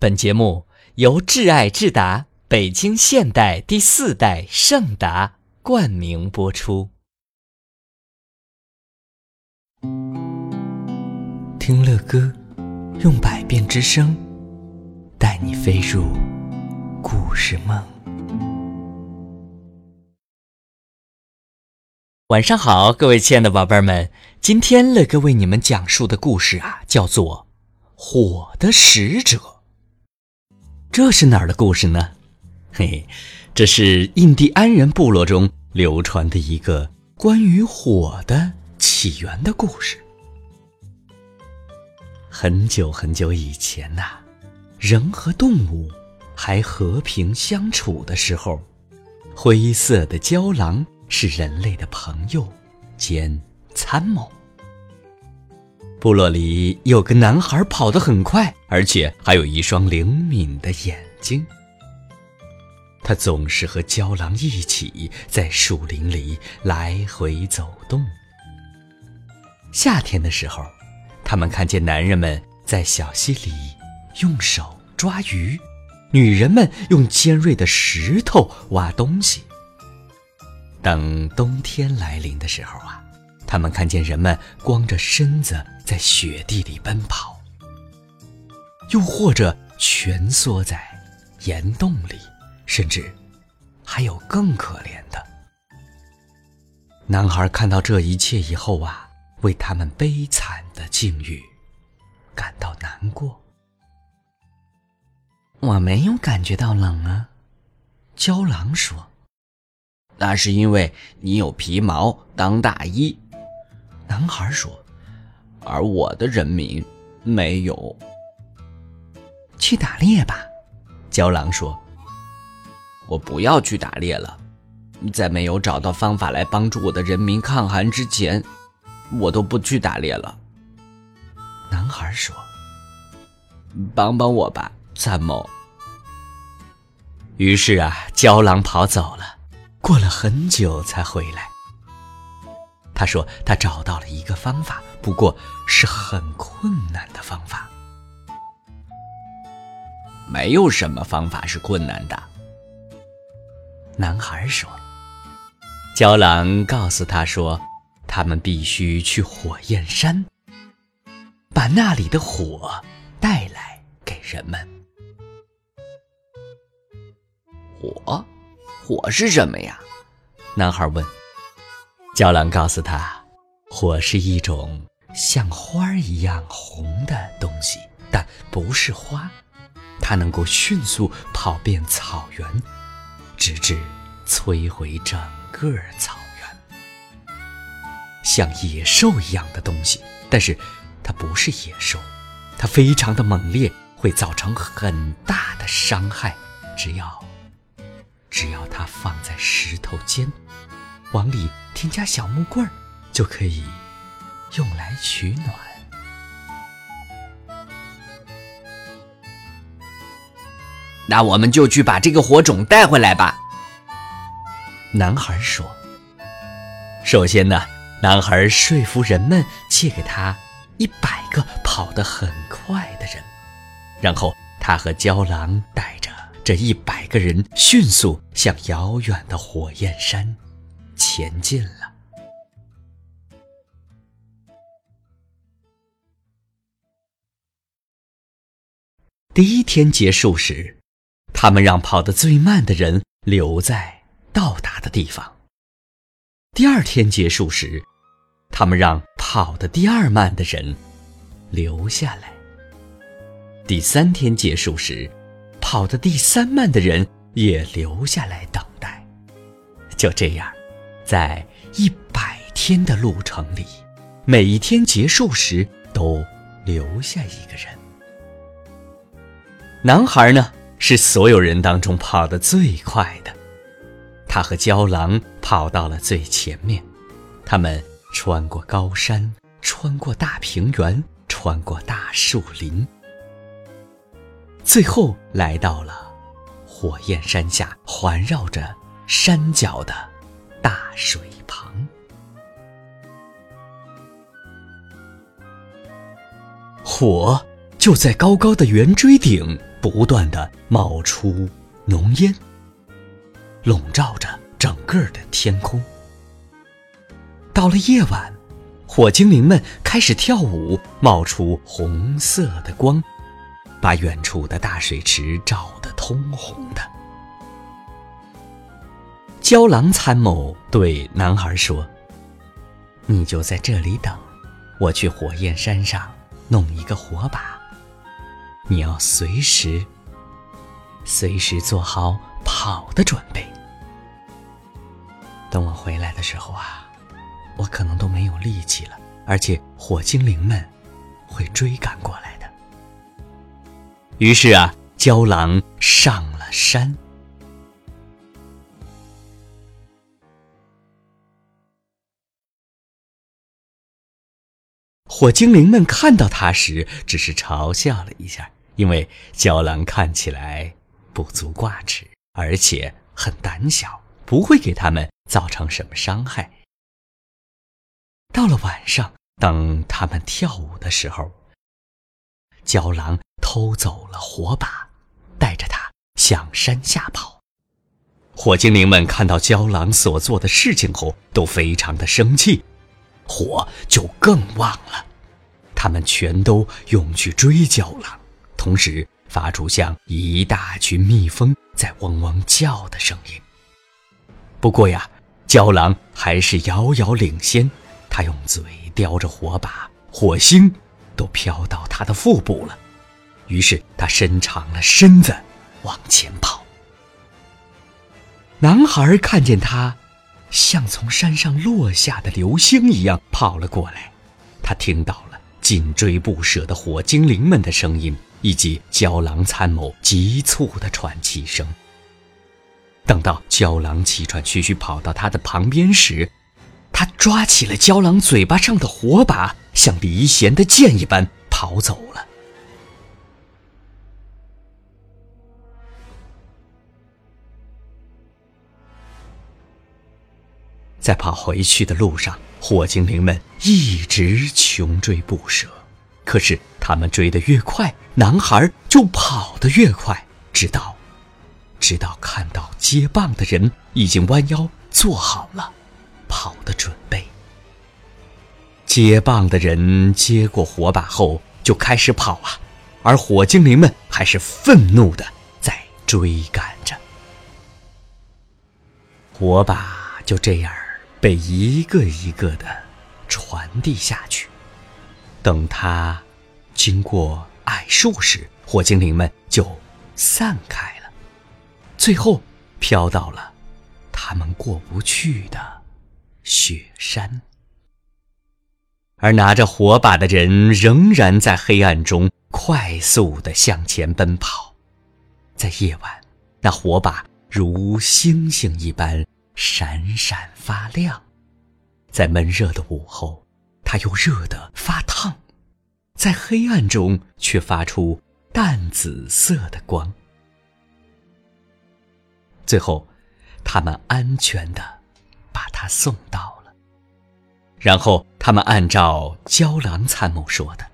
本节目由挚爱智达北京现代第四代圣达冠名播出。听乐歌，用百变之声带你飞入故事梦。晚上好，各位亲爱的宝贝们，今天乐哥为你们讲述的故事啊，叫做《火的使者》。这是哪儿的故事呢？嘿，这是印第安人部落中流传的一个关于火的起源的故事。很久很久以前呐，人和动物还和平相处的时候，灰色的郊狼是人类的朋友兼参谋。部落里有个男孩跑得很快，而且还有一双灵敏的眼睛。他总是和郊狼一起在树林里来回走动。夏天的时候，他们看见男人们在小溪里用手抓鱼，女人们用尖锐的石头挖东西。等冬天来临的时候啊，他们看见人们光着身子。在雪地里奔跑，又或者蜷缩在岩洞里，甚至还有更可怜的。男孩看到这一切以后啊，为他们悲惨的境遇感到难过。我没有感觉到冷啊，郊狼说：“那是因为你有皮毛当大衣。”男孩说。而我的人民没有去打猎吧，郊狼说：“我不要去打猎了，在没有找到方法来帮助我的人民抗寒之前，我都不去打猎了。”男孩说：“帮帮我吧，参谋。”于是啊，郊狼跑走了，过了很久才回来。他说：“他找到了一个方法。”不过是很困难的方法，没有什么方法是困难的。男孩说：“胶狼告诉他说，他们必须去火焰山，把那里的火带来给人们。火，火是什么呀？”男孩问。郊狼告诉他：“火是一种。”像花儿一样红的东西，但不是花。它能够迅速跑遍草原，直至摧毁整个草原。像野兽一样的东西，但是它不是野兽，它非常的猛烈，会造成很大的伤害。只要，只要它放在石头间，往里添加小木棍儿，就可以。用来取暖。那我们就去把这个火种带回来吧。男孩说：“首先呢，男孩说服人们借给他一百个跑得很快的人，然后他和郊狼带着这一百个人迅速向遥远的火焰山前进了。”第一天结束时，他们让跑得最慢的人留在到达的地方。第二天结束时，他们让跑得第二慢的人留下来。第三天结束时，跑得第三慢的人也留下来等待。就这样，在一百天的路程里，每一天结束时都留下一个人。男孩呢，是所有人当中跑得最快的。他和郊狼跑到了最前面，他们穿过高山，穿过大平原，穿过大树林，最后来到了火焰山下环绕着山脚的大水旁。火就在高高的圆锥顶不断的冒出浓烟，笼罩着整个的天空。到了夜晚，火精灵们开始跳舞，冒出红色的光，把远处的大水池照得通红的。郊狼参谋对男孩说：“你就在这里等，我去火焰山上弄一个火把。你要随时、随时做好跑的准备。等我回来的时候啊，我可能都没有力气了，而且火精灵们会追赶过来的。”于是啊，郊狼上了山。火精灵们看到他时，只是嘲笑了一下，因为胶狼看起来不足挂齿，而且很胆小，不会给他们造成什么伤害。到了晚上，当他们跳舞的时候，胶狼偷走了火把，带着它向山下跑。火精灵们看到胶狼所做的事情后，都非常的生气。火就更旺了，他们全都涌去追焦狼，同时发出像一大群蜜蜂在嗡嗡叫的声音。不过呀，郊狼还是遥遥领先，他用嘴叼着火把，火星都飘到他的腹部了。于是他伸长了身子往前跑。男孩看见他。像从山上落下的流星一样跑了过来，他听到了紧追不舍的火精灵们的声音，以及郊狼参谋急促的喘气声。等到郊狼气喘吁吁跑到他的旁边时，他抓起了郊狼嘴巴上的火把，像离弦的箭一般跑走了。在跑回去的路上，火精灵们一直穷追不舍。可是他们追得越快，男孩就跑得越快，直到，直到看到接棒的人已经弯腰做好了跑的准备。接棒的人接过火把后就开始跑啊，而火精灵们还是愤怒的在追赶着。火把就这样。被一个一个的传递下去，等它经过矮树时，火精灵们就散开了，最后飘到了他们过不去的雪山。而拿着火把的人仍然在黑暗中快速的向前奔跑，在夜晚，那火把如星星一般。闪闪发亮，在闷热的午后，它又热得发烫，在黑暗中却发出淡紫色的光。最后，他们安全的把它送到了。然后，他们按照郊狼参谋说的，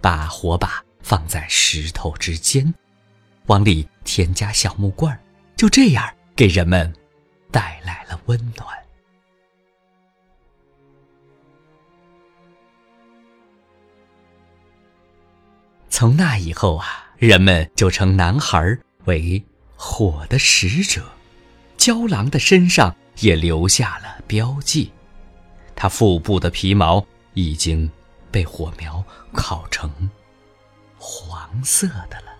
把火把放在石头之间，往里添加小木棍儿，就这样给人们。带来了温暖。从那以后啊，人们就称男孩为火的使者。郊狼的身上也留下了标记，他腹部的皮毛已经被火苗烤成黄色的了。